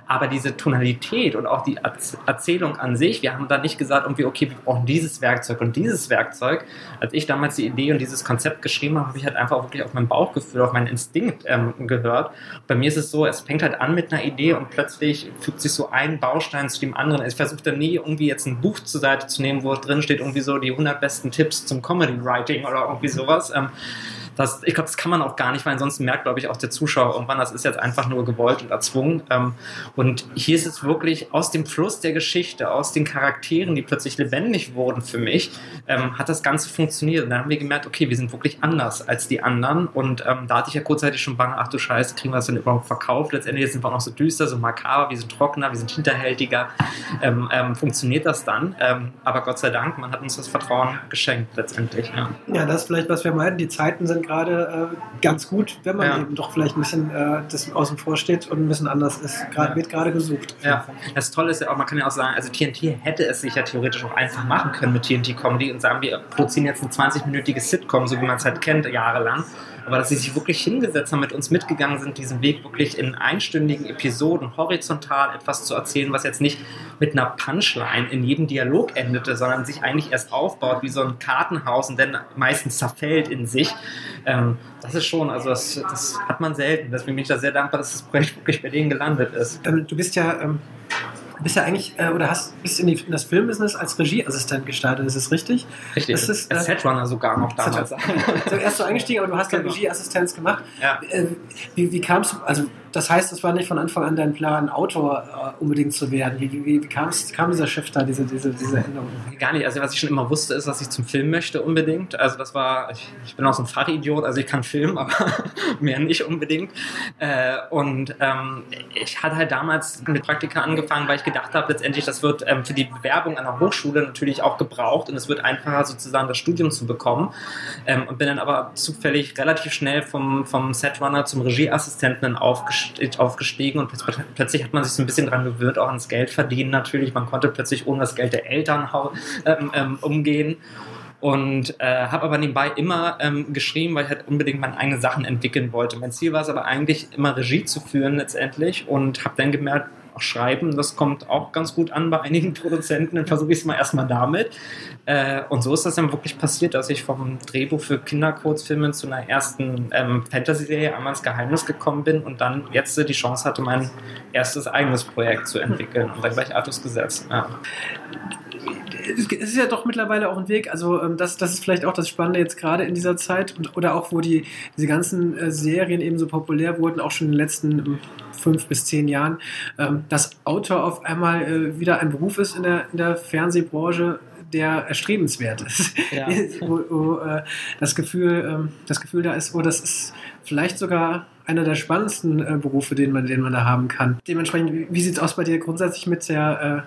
Speaker 4: Aber diese Tonalität und auch die Erzählung an sich, wir haben da nicht gesagt, irgendwie, okay, wir brauchen dieses Werkzeug und dieses Werkzeug. Als ich damals die Idee und dieses Konzept geschrieben habe, habe ich halt einfach wirklich auf mein Bauchgefühl, auf meinen Instinkt ähm, gehört. Bei mir ist es so, es fängt halt an mit einer Idee und plötzlich fügt sich so ein Baustein zu dem anderen. Ich versuche da nie irgendwie jetzt ein Buch zur Seite zu nehmen, wo drin steht irgendwie so die 100 besten Tipps zum Comedy Writing oder irgendwie sowas. Ähm, das, ich glaube, das kann man auch gar nicht, weil ansonsten merkt, glaube ich, auch der Zuschauer irgendwann, das ist jetzt einfach nur gewollt und erzwungen. Ähm, und hier ist es wirklich aus dem Fluss der Geschichte, aus den Charakteren, die plötzlich lebendig wurden für mich, ähm, hat das Ganze funktioniert. Und dann haben wir gemerkt, okay, wir sind wirklich anders als die anderen. Und ähm, da hatte ich ja kurzzeitig schon bange, ach du Scheiße, kriegen wir das denn überhaupt verkauft? Letztendlich sind wir auch noch so düster, so makaber, wir sind trockener, wir sind hinterhältiger. Ähm, ähm, funktioniert das dann? Ähm, aber Gott sei Dank, man hat uns das Vertrauen geschenkt letztendlich.
Speaker 2: Ja, ja das ist vielleicht, was wir meinen. Die Zeiten sind gerade äh, ganz gut, wenn man ja. eben doch vielleicht ein bisschen äh, das außen vor steht und ein bisschen anders ist. Grad, ja. Wird gerade gesucht.
Speaker 4: Ja. Das Tolle ist ja auch, man kann ja auch sagen, also TNT hätte es sich ja theoretisch auch einfach machen können mit TNT Comedy und sagen, wir produzieren jetzt eine 20-minütige Sitcom, so wie man es halt kennt, jahrelang aber dass sie sich wirklich hingesetzt haben, mit uns mitgegangen sind, diesen Weg wirklich in einstündigen Episoden horizontal etwas zu erzählen, was jetzt nicht mit einer Punchline in jedem Dialog endete, sondern sich eigentlich erst aufbaut wie so ein Kartenhaus und dann meistens zerfällt in sich. Ähm, das ist schon, also das, das, hat man selten. Deswegen bin ich da sehr dankbar, dass das Projekt wirklich bei denen gelandet ist.
Speaker 2: Ähm, du bist ja ähm bist ja eigentlich, äh, oder hast, bist in, die, in das Filmbusiness als Regieassistent gestartet, ist das richtig?
Speaker 4: Richtig.
Speaker 2: Ist
Speaker 4: das, äh, Setrunner sogar noch damals.
Speaker 2: so, erst so eingestiegen, aber du hast genau. dann Regieassistenz gemacht.
Speaker 4: Ja.
Speaker 2: Äh, wie, wie kam es, also das heißt, es war nicht von Anfang an dein Plan, Autor äh, unbedingt zu werden. Wie, wie, wie kam's, kam dieser Shift da, diese, diese, diese Änderung?
Speaker 4: Gar nicht. Also was ich schon immer wusste, ist, dass ich zum Film möchte unbedingt. Also das war, ich, ich bin auch so ein Fachidiot, also ich kann filmen, aber mehr nicht unbedingt. Äh, und ähm, ich hatte halt damals mit Praktika angefangen, weil ich gedacht habe, letztendlich, das wird ähm, für die Bewerbung an der Hochschule natürlich auch gebraucht und es wird einfacher sozusagen das Studium zu bekommen. Ähm, und bin dann aber zufällig relativ schnell vom, vom Setrunner zum Regieassistenten aufgestiegen und plötzlich hat man sich so ein bisschen dran gewöhnt, auch ans Geld verdienen natürlich. Man konnte plötzlich ohne das Geld der Eltern ähm, ähm, umgehen und äh, habe aber nebenbei immer ähm, geschrieben, weil ich halt unbedingt meine eigenen Sachen entwickeln wollte. Mein Ziel war es aber eigentlich immer Regie zu führen letztendlich und habe dann gemerkt, auch schreiben, das kommt auch ganz gut an bei einigen Produzenten, dann versuche ich es mal erstmal damit. Äh, und so ist das dann wirklich passiert, dass ich vom Drehbuch für Kinderkurzfilme zu einer ersten ähm, Fantasy-Serie einmal ins Geheimnis gekommen bin und dann jetzt die Chance hatte, mein erstes eigenes Projekt zu entwickeln und dann gleich Artus gesetzt. Ja
Speaker 2: es ist ja doch mittlerweile auch ein Weg, also ähm, das, das ist vielleicht auch das Spannende jetzt gerade in dieser Zeit und, oder auch, wo die, diese ganzen äh, Serien eben so populär wurden, auch schon in den letzten ähm, fünf bis zehn Jahren, ähm, dass Autor auf einmal äh, wieder ein Beruf ist in der, in der Fernsehbranche, der erstrebenswert ist. Ja. wo, wo äh, das, Gefühl, das Gefühl da ist, oh, das ist vielleicht sogar einer der spannendsten Berufe, den man, den man da haben kann. Dementsprechend, wie, sieht es aus bei dir grundsätzlich mit der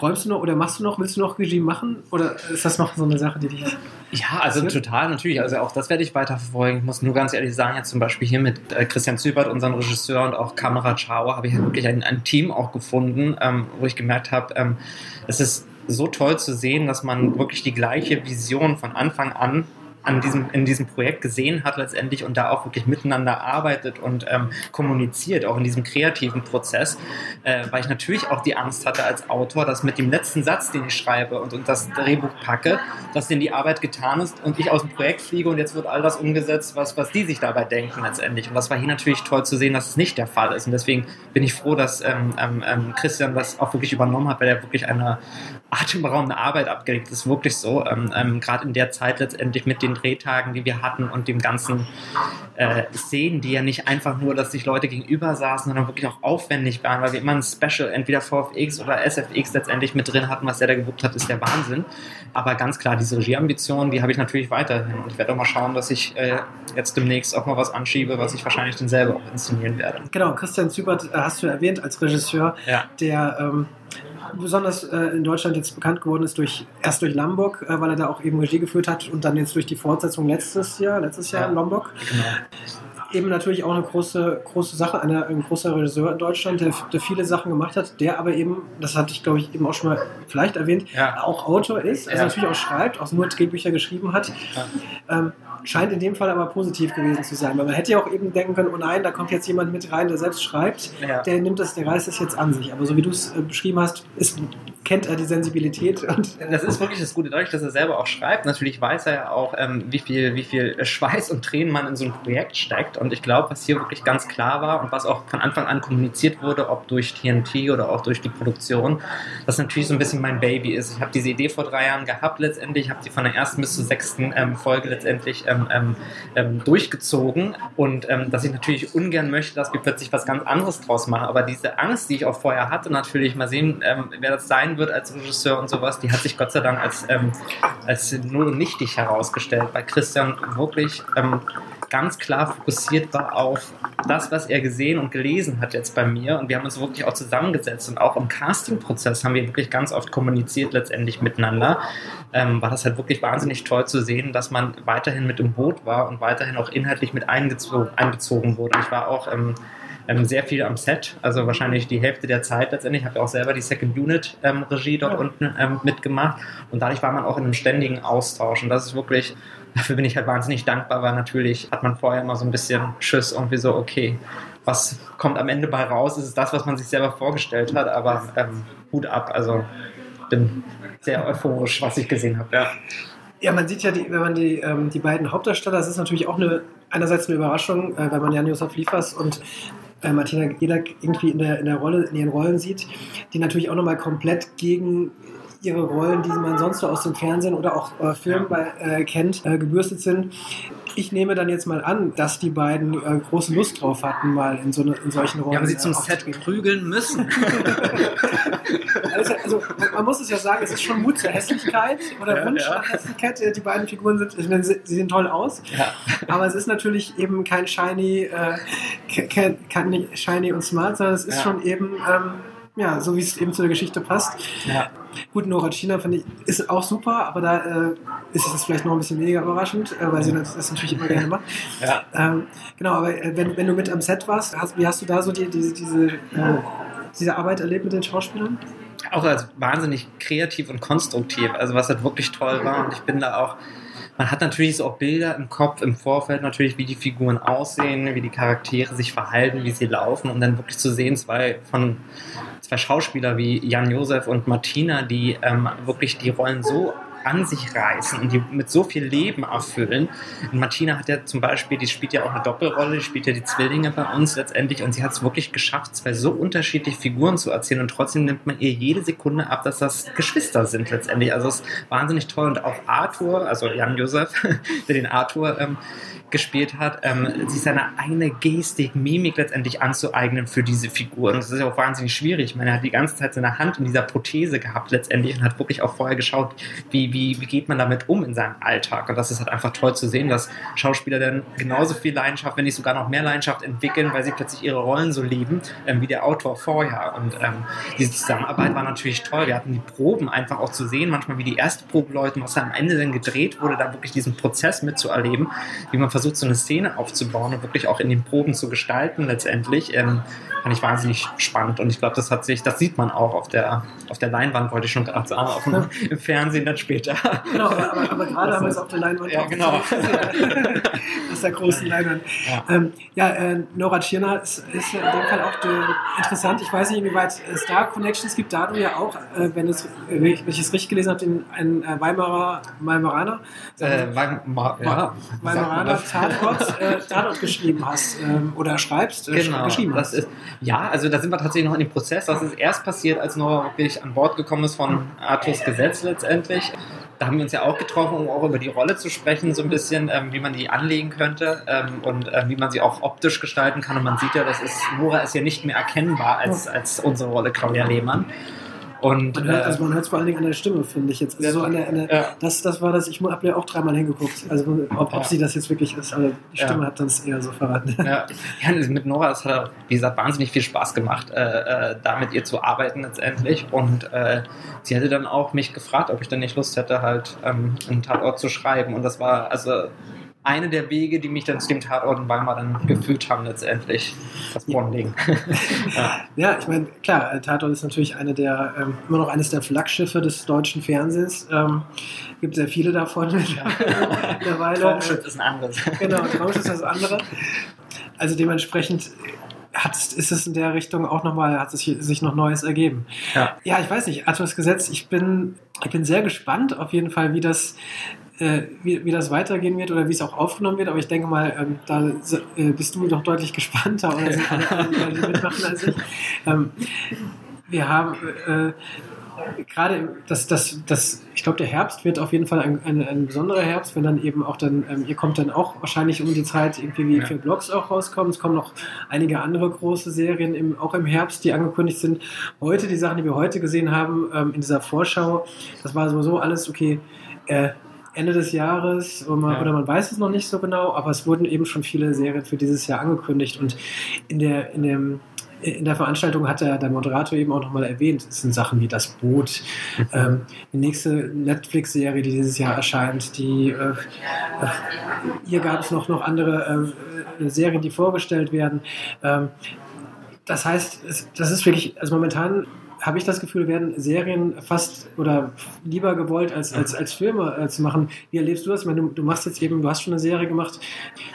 Speaker 2: träumst du noch oder machst du noch, willst du noch Regie machen? Oder ist das noch so eine Sache, die dich.
Speaker 4: Ja, also total, natürlich. Also auch das werde ich weiter verfolgen. Ich muss nur ganz ehrlich sagen, jetzt zum Beispiel hier mit äh, Christian Zübert, unserem Regisseur und auch Kamera Chao, habe ich halt wirklich ein, ein, Team auch gefunden, ähm, wo ich gemerkt habe, ähm, es ist so toll zu sehen, dass man wirklich die gleiche Vision von Anfang an an diesem, in diesem Projekt gesehen hat letztendlich und da auch wirklich miteinander arbeitet und ähm, kommuniziert, auch in diesem kreativen Prozess, äh, weil ich natürlich auch die Angst hatte als Autor, dass mit dem letzten Satz, den ich schreibe und, und das Drehbuch packe, dass denen die Arbeit getan ist und ich aus dem Projekt fliege und jetzt wird all das umgesetzt, was, was die sich dabei denken letztendlich. Und das war hier natürlich toll zu sehen, dass es nicht der Fall ist. Und deswegen bin ich froh, dass ähm, ähm, ähm Christian das auch wirklich übernommen hat, weil er wirklich eine atemberaubende Arbeit abgelegt ist. Wirklich so. Ähm, ähm, Gerade in der Zeit letztendlich mit den den Drehtagen, die wir hatten und dem ganzen äh, Szenen, die ja nicht einfach nur, dass sich Leute gegenüber saßen, sondern wirklich auch aufwendig waren, weil wir immer ein Special, entweder VFX oder SFX letztendlich mit drin hatten, was er da gewuppt hat, ist der Wahnsinn. Aber ganz klar, diese Regieambitionen, die habe ich natürlich weiterhin. Und ich werde auch mal schauen, dass ich äh, jetzt demnächst auch mal was anschiebe, was ich wahrscheinlich dann selber auch inszenieren werde.
Speaker 2: Genau, Christian Zübert äh, hast du erwähnt als Regisseur, ja. der ähm, besonders äh, in Deutschland jetzt bekannt geworden ist durch erst durch Lombok, äh, weil er da auch eben Regie geführt hat und dann jetzt durch die Fortsetzung letztes Jahr, letztes Jahr ja, in Lombok. Genau. Eben natürlich auch eine große, große Sache, eine, ein großer Regisseur in Deutschland, der, der, viele Sachen gemacht hat, der aber eben, das hatte ich glaube ich eben auch schon mal vielleicht erwähnt, ja. auch Autor ist, also ja. natürlich auch schreibt, auch nur Drehbücher geschrieben hat. Ähm, scheint in dem Fall aber positiv gewesen zu sein, weil man hätte ja auch eben denken können, oh nein, da kommt jetzt jemand mit rein, der selbst schreibt, ja. der nimmt das, der reißt das jetzt an sich. Aber so wie du es äh, beschrieben hast, ist, kennt er die Sensibilität. Und
Speaker 4: das ist wirklich das Gute, dadurch, dass er selber auch schreibt. Natürlich weiß er ja auch, ähm, wie, viel, wie viel Schweiß und Tränen man in so ein Projekt steckt. Und ich glaube, was hier wirklich ganz klar war und was auch von Anfang an kommuniziert wurde, ob durch TNT oder auch durch die Produktion, dass natürlich so ein bisschen mein Baby ist. Ich habe diese Idee vor drei Jahren gehabt letztendlich, habe sie von der ersten bis zur sechsten ähm, Folge letztendlich ähm, ähm, ähm, durchgezogen und ähm, dass ich natürlich ungern möchte, dass wir plötzlich was ganz anderes draus machen. Aber diese Angst, die ich auch vorher hatte, natürlich mal sehen, wer das sein wird als Regisseur und sowas, die hat sich Gott sei Dank als, ähm, als null und nichtig herausgestellt, weil Christian wirklich ganz klar fokussiert war auf das, was er gesehen und gelesen hat jetzt bei mir. Und wir haben uns wirklich auch zusammengesetzt und auch im Casting-Prozess haben wir wirklich ganz oft kommuniziert letztendlich miteinander. Ähm, war das halt wirklich wahnsinnig toll zu sehen, dass man weiterhin mit im Boot war und weiterhin auch inhaltlich mit einbezogen wurde. Ich war auch ähm, ähm, sehr viel am Set, also wahrscheinlich die Hälfte der Zeit letztendlich. Ich habe ja auch selber die Second Unit ähm, Regie dort ja. unten ähm, mitgemacht und dadurch war man auch in einem ständigen Austausch und das ist wirklich dafür bin ich halt wahnsinnig dankbar, weil natürlich hat man vorher immer so ein bisschen Schiss irgendwie so, okay, was kommt am Ende bei raus? Ist es das, was man sich selber vorgestellt hat? Aber ähm, Hut ab, also bin sehr euphorisch, was ich gesehen habe. Ja.
Speaker 2: Ja, man sieht ja, die, wenn man die, ähm, die beiden Hauptdarsteller, das ist natürlich auch eine, einerseits eine Überraschung, äh, weil man Jan Josef Liefers und äh, Martina Gedak irgendwie in der, in der Rolle, in ihren Rollen sieht, die natürlich auch nochmal komplett gegen ihre Rollen, die man sonst so aus dem Fernsehen oder auch äh, Filmen bei, äh, kennt, äh, gebürstet sind. ich nehme dann jetzt mal an, dass die beiden äh, große Lust drauf hatten, mal in, so eine, in solchen Rollen.
Speaker 4: Wir haben sie zum
Speaker 2: äh,
Speaker 4: Set prügeln müssen.
Speaker 2: Also, also man muss es ja sagen, es ist schon Mut zur Hässlichkeit oder
Speaker 4: Ja,
Speaker 2: Wunsch
Speaker 4: ja.
Speaker 2: nach Hässlichkeit. Äh, Die beiden Figuren sind, ich meine, sie, sie sehen toll aus,
Speaker 4: ja.
Speaker 2: aber es ist natürlich eben kein shiny, kein, kein shiny und smart, sondern es ist
Speaker 4: Ja.
Speaker 2: schon eben ähm, ja, so wie es eben zu der Geschichte passt.
Speaker 4: Ja.
Speaker 2: Gut, Nora China finde ich ist auch super, aber da äh, ist es vielleicht noch ein bisschen weniger überraschend, äh, weil sie das das natürlich immer gerne macht.
Speaker 4: Ja.
Speaker 2: Ähm, genau, aber äh, wenn, wenn du mit am Set warst, hast, wie hast du da so die, diese, diese, äh, diese Arbeit erlebt mit den Schauspielern?
Speaker 4: auch als wahnsinnig kreativ und konstruktiv, also was halt wirklich toll war. Und ich bin da auch, man hat natürlich so auch Bilder im Kopf im Vorfeld natürlich, wie die Figuren aussehen, wie die Charaktere sich verhalten, wie sie laufen und dann wirklich zu sehen, zwei von zwei Schauspieler wie Jan Josef und Martina, die ähm, wirklich die Rollen so an sich reißen und die mit so viel Leben erfüllen. Und Martina hat ja zum Beispiel, die spielt ja auch eine Doppelrolle, die spielt ja die Zwillinge bei uns letztendlich und sie hat es wirklich geschafft, zwei so unterschiedliche Figuren zu erzählen und trotzdem nimmt man ihr jede Sekunde ab, dass das Geschwister sind letztendlich. Also es ist wahnsinnig toll und auch Arthur, also Jan Josef, der den Arthur ähm, gespielt hat, ähm, sich seine eigene Gestik, Mimik letztendlich anzueignen für diese Figuren. Das ist ja auch wahnsinnig schwierig. Ich meine, er hat die ganze Zeit seine Hand in dieser Prothese gehabt letztendlich und hat wirklich auch vorher geschaut, wie, wie, wie geht man damit um in seinem Alltag. Und das ist halt einfach toll zu sehen, dass Schauspieler dann genauso viel Leidenschaft, wenn nicht sogar noch mehr Leidenschaft entwickeln, weil sie plötzlich ihre Rollen so lieben, ähm, wie der Autor vorher. Und ähm, diese Zusammenarbeit war natürlich toll. Wir hatten die Proben einfach auch zu sehen, manchmal wie die erste Probe läuft, was am Ende dann gedreht wurde, da wirklich diesen Prozess mitzuerleben, wie man versucht, so eine Szene aufzubauen und wirklich auch in den Proben zu gestalten letztendlich. Ähm, fand ich wahnsinnig spannend und ich glaube, das hat sich, das sieht man auch auf der, auf der Leinwand, wollte ich schon gerade sagen, auf dem, im Fernsehen dann später.
Speaker 2: Genau, aber, aber, gerade haben wir es auf der Leinwand
Speaker 4: Ja, genau.
Speaker 2: Aus der großen Leinwand.
Speaker 4: Ja.
Speaker 2: Ähm, ja, äh, Nora Tschirner ist, ist in dem Fall auch äh, interessant. Ich weiß nicht, inwieweit es da Connections gibt, da du ja auch, äh, wenn, es, wenn ich es richtig gelesen habe, den, einen äh, Weimarer, Weimaraner,
Speaker 4: Äh, Weim- Ma- ja,
Speaker 2: Weimaraner? Tatort, äh, Tatort geschrieben hast ähm, oder schreibst,
Speaker 4: Genau,
Speaker 2: geschrieben hast.
Speaker 4: ist, ja, also da sind wir tatsächlich noch in dem Prozess. Das ist erst passiert, als Nora wirklich an Bord gekommen ist von Arthurs Gesetz letztendlich. Da haben wir uns ja auch getroffen, um auch über die Rolle zu sprechen, so ein bisschen, ähm, wie man die anlegen könnte ähm, und äh, wie man sie auch optisch gestalten kann. Und man sieht ja, das ist, Nora ist ja nicht mehr erkennbar als, als unsere Rolle Claudia Lehmann. Und
Speaker 2: Man hört,
Speaker 4: äh,
Speaker 2: also man hört es vor allen Dingen an der Stimme, finde ich jetzt. Also so an der, an der,
Speaker 4: Ja.
Speaker 2: das, das war das, ich habe ja auch dreimal hingeguckt. Also ob, ob
Speaker 4: Ja.
Speaker 2: sie das jetzt wirklich ist, aber die
Speaker 4: Ja.
Speaker 2: Stimme hat das eher so verraten.
Speaker 4: Ja, ja mit Nora, es hat, wie gesagt, wahnsinnig viel Spaß gemacht, äh, äh, da mit ihr zu arbeiten letztendlich. Und äh, sie hätte dann auch mich gefragt, ob ich denn nicht Lust hätte, halt ähm, einen Tatort zu schreiben. Und das war also eine der Wege, die mich dann zu dem Tatort in Weimar dann geführt haben letztendlich. Das Bonding. ja.
Speaker 2: Ja, ich meine, klar, äh, Tatort ist natürlich eine der, ähm, immer noch eines der Flaggschiffe des deutschen Fernsehens. Ähm, gibt sehr viele davon mittlerweile.
Speaker 4: Traumschiff ist ein anderes.
Speaker 2: Genau, Traumschiff ist das andere. Also dementsprechend hat, ist es in der Richtung auch nochmal, hat sich, sich noch Neues ergeben.
Speaker 4: Ja.
Speaker 2: Ja, ich weiß nicht, Arthurs Gesetz, ich bin, ich bin sehr gespannt auf jeden Fall, wie das, äh, wie, wie das weitergehen wird oder wie es auch aufgenommen wird, aber ich denke mal, ähm, da äh, bist du doch deutlich gespannter oder sind alle, alle mitmachen als ich. Ähm, wir haben äh, gerade das, das, das, ich glaube, der Herbst wird auf jeden Fall ein, ein, ein besonderer Herbst, wenn dann eben auch dann, ähm, ihr kommt dann auch wahrscheinlich um die Zeit irgendwie wie
Speaker 4: Ja.
Speaker 2: für Blogs auch rauskommen. Es kommen noch einige andere große Serien im, auch im Herbst, die angekündigt sind. Heute, die Sachen, die wir heute gesehen haben, ähm, in dieser Vorschau, das war sowieso alles okay. Äh, Ende des Jahres oder man,
Speaker 4: Ja.
Speaker 2: oder man weiß es noch nicht so genau, aber es wurden eben schon viele Serien für dieses Jahr angekündigt und in der, in dem, in der Veranstaltung hat der, der Moderator eben auch nochmal erwähnt, es sind Sachen wie das Boot, ähm, die nächste Netflix-Serie, die dieses Jahr erscheint, die äh, äh, hier gab es noch, noch andere äh, Serien, die vorgestellt werden. Ähm, das heißt, es, das ist wirklich, also momentan habe ich das Gefühl, werden Serien fast oder lieber gewollt als, als, als Filme äh, zu machen. Wie erlebst du das? Ich meine, du, du machst jetzt eben, du hast schon eine Serie gemacht.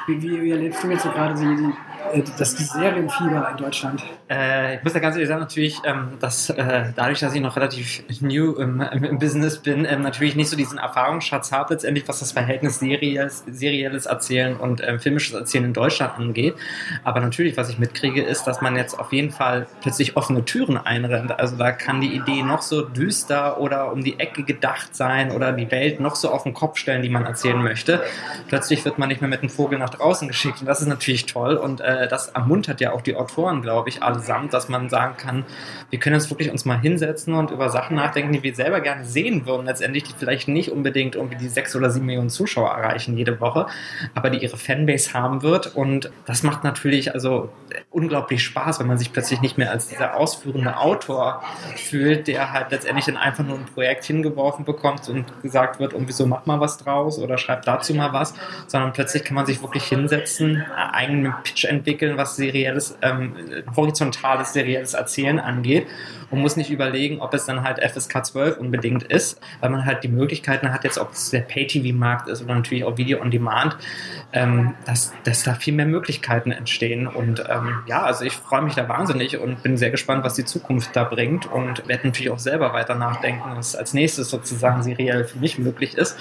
Speaker 2: Wie, wie, wie erlebst du jetzt so gerade die, die, äh, das die Serienfieber in Deutschland?
Speaker 4: Äh, ich muss da ganz ehrlich sagen, natürlich, ähm, dass äh, dadurch, dass ich noch relativ new im, im, Business bin, ähm, natürlich nicht so diesen Erfahrungsschatz habe, letztendlich, was das Verhältnis serielles, serielles Erzählen und ähm, filmisches Erzählen in Deutschland angeht. Aber natürlich, was ich mitkriege, ist, dass man jetzt auf jeden Fall plötzlich offene Türen einrennt. Also Also da kann die Idee noch so düster oder um die Ecke gedacht sein oder die Welt noch so auf den Kopf stellen, die man erzählen möchte. Plötzlich wird man nicht mehr mit dem Vogel nach draußen geschickt und das ist natürlich toll und äh, das ermuntert ja auch die Autoren, glaube ich, allesamt, dass man sagen kann, wir können uns wirklich uns mal hinsetzen und über Sachen nachdenken, die wir selber gerne sehen würden, letztendlich, die vielleicht nicht unbedingt irgendwie die sechs oder sieben Millionen Zuschauer erreichen jede Woche, aber die ihre Fanbase haben wird und das macht natürlich also unglaublich Spaß, wenn man sich plötzlich nicht mehr als dieser ausführende Autor fühlt, der halt letztendlich dann einfach nur ein Projekt hingeworfen bekommt und gesagt wird, und wieso mach mal was draus oder schreibt dazu mal was, sondern plötzlich kann man sich wirklich hinsetzen, eigenen Pitch entwickeln, was serielles, ähm, horizontales, serielles Erzählen angeht und muss nicht überlegen, ob es dann halt FSK 12 unbedingt ist, weil man halt die Möglichkeiten hat, jetzt ob es der Pay-TV-Markt ist oder natürlich auch Video on Demand, ähm, dass, dass da viel mehr Möglichkeiten entstehen. Und ähm, ja, also ich freue mich da wahnsinnig und bin sehr gespannt, was die Zukunft da bringt und werde natürlich auch selber weiter nachdenken, was als nächstes sozusagen seriell für mich möglich ist.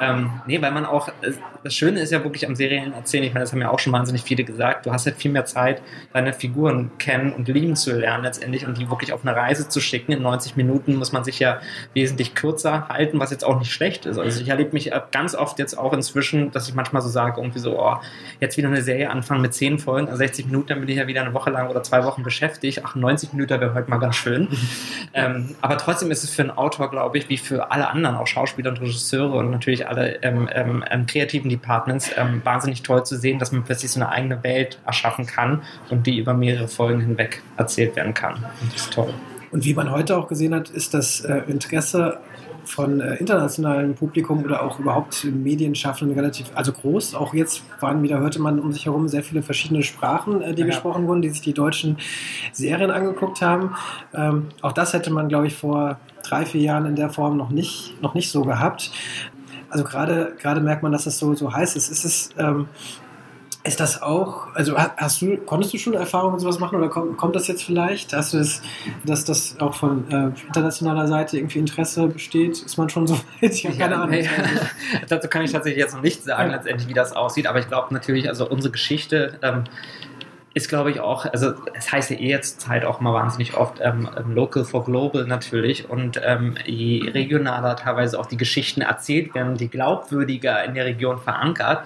Speaker 4: Ähm, nee, weil man auch, äh, das Schöne ist ja wirklich am Serien erzählen, ich meine, das haben ja auch schon wahnsinnig viele gesagt, du hast halt viel mehr Zeit, deine Figuren kennen und lieben zu lernen letztendlich und die wirklich auf eine Reise zu schicken. In 90 Minuten muss man sich ja wesentlich kürzer halten, was jetzt auch nicht schlecht ist. Also ich erlebe mich ganz oft jetzt auch inzwischen, dass ich manchmal so sage, irgendwie so, oh, jetzt wieder eine Serie anfangen mit 10 Folgen, also 60 Minuten, dann bin ich ja wieder eine Woche lang oder zwei Wochen beschäftigt. Ach, 90 Minuten wäre heute mal ganz schön. ähm, aber trotzdem ist es für einen Autor, glaube ich, wie für alle anderen, auch Schauspieler und Regisseure und natürlich alle ähm, ähm, ähm kreativen Departments, ähm, wahnsinnig toll zu sehen, dass man plötzlich so eine eigene Welt erschaffen kann und die über mehrere Folgen hinweg erzählt werden kann. Und das ist toll.
Speaker 2: Und wie man heute auch gesehen hat, ist das äh, Interesse von äh, internationalem Publikum oder auch überhaupt Medienschaffenden relativ, also groß. Auch jetzt waren wieder, hörte man um sich herum sehr viele verschiedene Sprachen, äh, die ja. gesprochen wurden, die sich die deutschen Serien angeguckt haben. Ähm, auch das hätte man, glaube ich, vor drei, vier Jahren in der Form noch nicht, noch nicht so gehabt. Also gerade, gerade merkt man, dass das so, so heiß ist. Ist es, ähm, ist das auch, also hast du, konntest du schon Erfahrungen mit sowas machen oder kommt, kommt das jetzt vielleicht? Hast du das, dass das auch von äh, internationaler Seite irgendwie Interesse besteht? Ist man schon so weit? Ich habe keine Ahnung. Ja,
Speaker 4: dazu kann ich tatsächlich jetzt noch nicht sagen, ja. letztendlich, wie das aussieht, aber ich glaube natürlich, also unsere Geschichte ähm, ist, glaube ich, auch, also es heißt ja eh jetzt Zeit auch mal wahnsinnig oft ähm, ähm, Local for Global natürlich und ähm, je regionaler teilweise auch die Geschichten erzählt werden, die glaubwürdiger in der Region verankert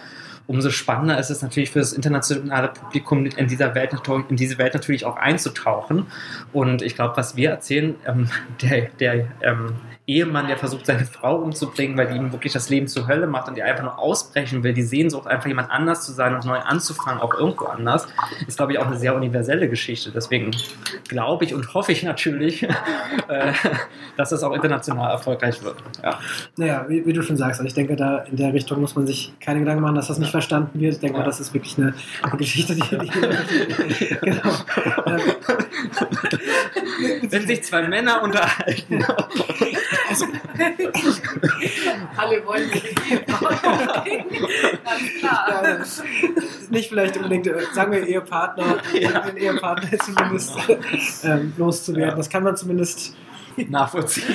Speaker 4: umso spannender ist es natürlich für das internationale Publikum in dieser Welt in diese Welt natürlich auch einzutauchen. Und ich glaube, was wir erzählen, ähm, der, der ähm, Ehemann, der versucht, seine Frau umzubringen, weil die ihm wirklich das Leben zur Hölle macht und die einfach nur ausbrechen will, die Sehnsucht, einfach jemand anders zu sein und neu anzufangen, auch irgendwo anders, ist, glaube ich, auch eine sehr universelle Geschichte. Deswegen glaube ich und hoffe ich natürlich, äh, dass das auch international erfolgreich wird. Ja.
Speaker 2: Naja, wie, wie, du schon sagst, ich denke, da in der Richtung muss man sich keine Gedanken machen, dass das nicht verstanden wird. Ich denke ja. mal, das ist wirklich eine, eine Geschichte, die. die genau.
Speaker 4: Wenn sich zwei Männer unterhalten. Also,
Speaker 5: Alle wollen Ganz klar.
Speaker 2: Ja, nicht vielleicht unbedingt, äh, sagen wir Ehepartner, ja. den Ehepartner zumindest ähm, loszuwerden. Das kann man zumindest
Speaker 4: nachvollziehen.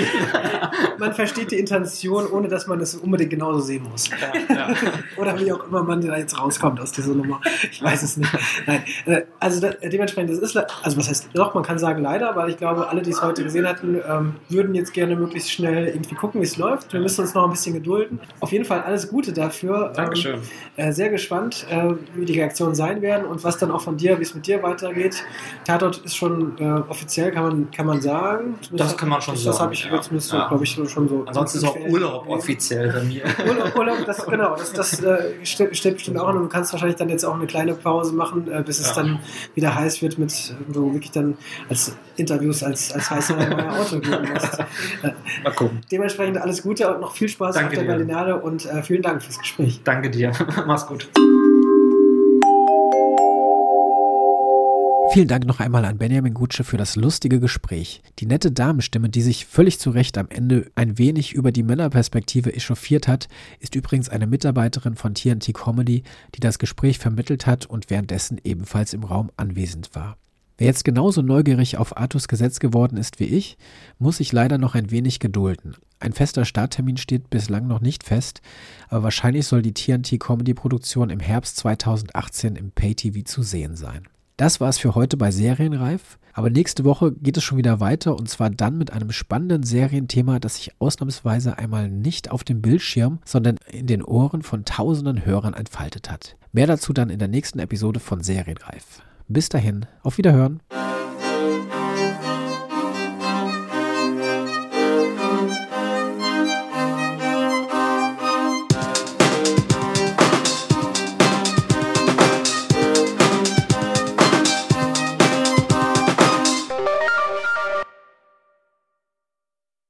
Speaker 2: man versteht die Intention, ohne dass man es unbedingt genauso sehen muss. Ja, ja. Oder wie auch immer man da jetzt rauskommt aus dieser Nummer. Ich weiß es nicht. Nein. Äh, also da, dementsprechend, das ist, also was heißt doch, man kann sagen leider, weil ich glaube, alle, die es heute gesehen hatten, ähm, würden jetzt gerne möglichst schnell irgendwie gucken, wie es läuft. Wir müssen uns noch ein bisschen gedulden. Auf jeden Fall alles Gute dafür.
Speaker 4: Dankeschön.
Speaker 2: Ähm, äh, sehr gespannt, äh, wie die Reaktionen sein werden und was dann auch von dir, wie es mit dir weitergeht. Tatort ist schon äh, offiziell, kann man, kann man sagen.
Speaker 4: Das kann man schon
Speaker 2: das,
Speaker 4: sagen.
Speaker 2: Das habe ich ja. zumindest, ja. glaube ich, schon so.
Speaker 4: Ansonsten ist auch Urlaub offiziell bei mir.
Speaker 2: Urlaub, Urlaub das, genau, das, das äh, steht, steht, bestimmt auch an. Und du kannst wahrscheinlich dann jetzt auch eine kleine Pause machen, äh, bis es dann wieder heiß wird mit, wo wirklich dann als Interviews als, als heißer Auto geben musst.
Speaker 4: Mal gucken.
Speaker 2: Dementsprechend alles Gute und noch viel Spaß
Speaker 4: Danke
Speaker 2: auf der Berlinale und äh, vielen Dank fürs Gespräch.
Speaker 4: Danke dir. Mach's gut.
Speaker 3: Vielen Dank noch einmal an Benjamin Gutsche für das lustige Gespräch. Die nette Damenstimme, die sich völlig zu Recht am Ende ein wenig über die Männerperspektive echauffiert hat, ist übrigens eine Mitarbeiterin von TNT Comedy, die das Gespräch vermittelt hat und währenddessen ebenfalls im Raum anwesend war. Wer jetzt genauso neugierig auf Artus Gesetz geworden ist wie ich, muss sich leider noch ein wenig gedulden. Ein fester Starttermin steht bislang noch nicht fest, aber wahrscheinlich soll die TNT Comedy Produktion im Herbst 2018 im Pay-TV zu sehen sein. Das war es für heute bei Serienreif. Aber nächste Woche geht es schon wieder weiter und zwar dann mit einem spannenden Serienthema, das sich ausnahmsweise einmal nicht auf dem Bildschirm, sondern in den Ohren von tausenden Hörern entfaltet hat. Mehr dazu dann in der nächsten Episode von Serienreif. Bis dahin, auf Wiederhören.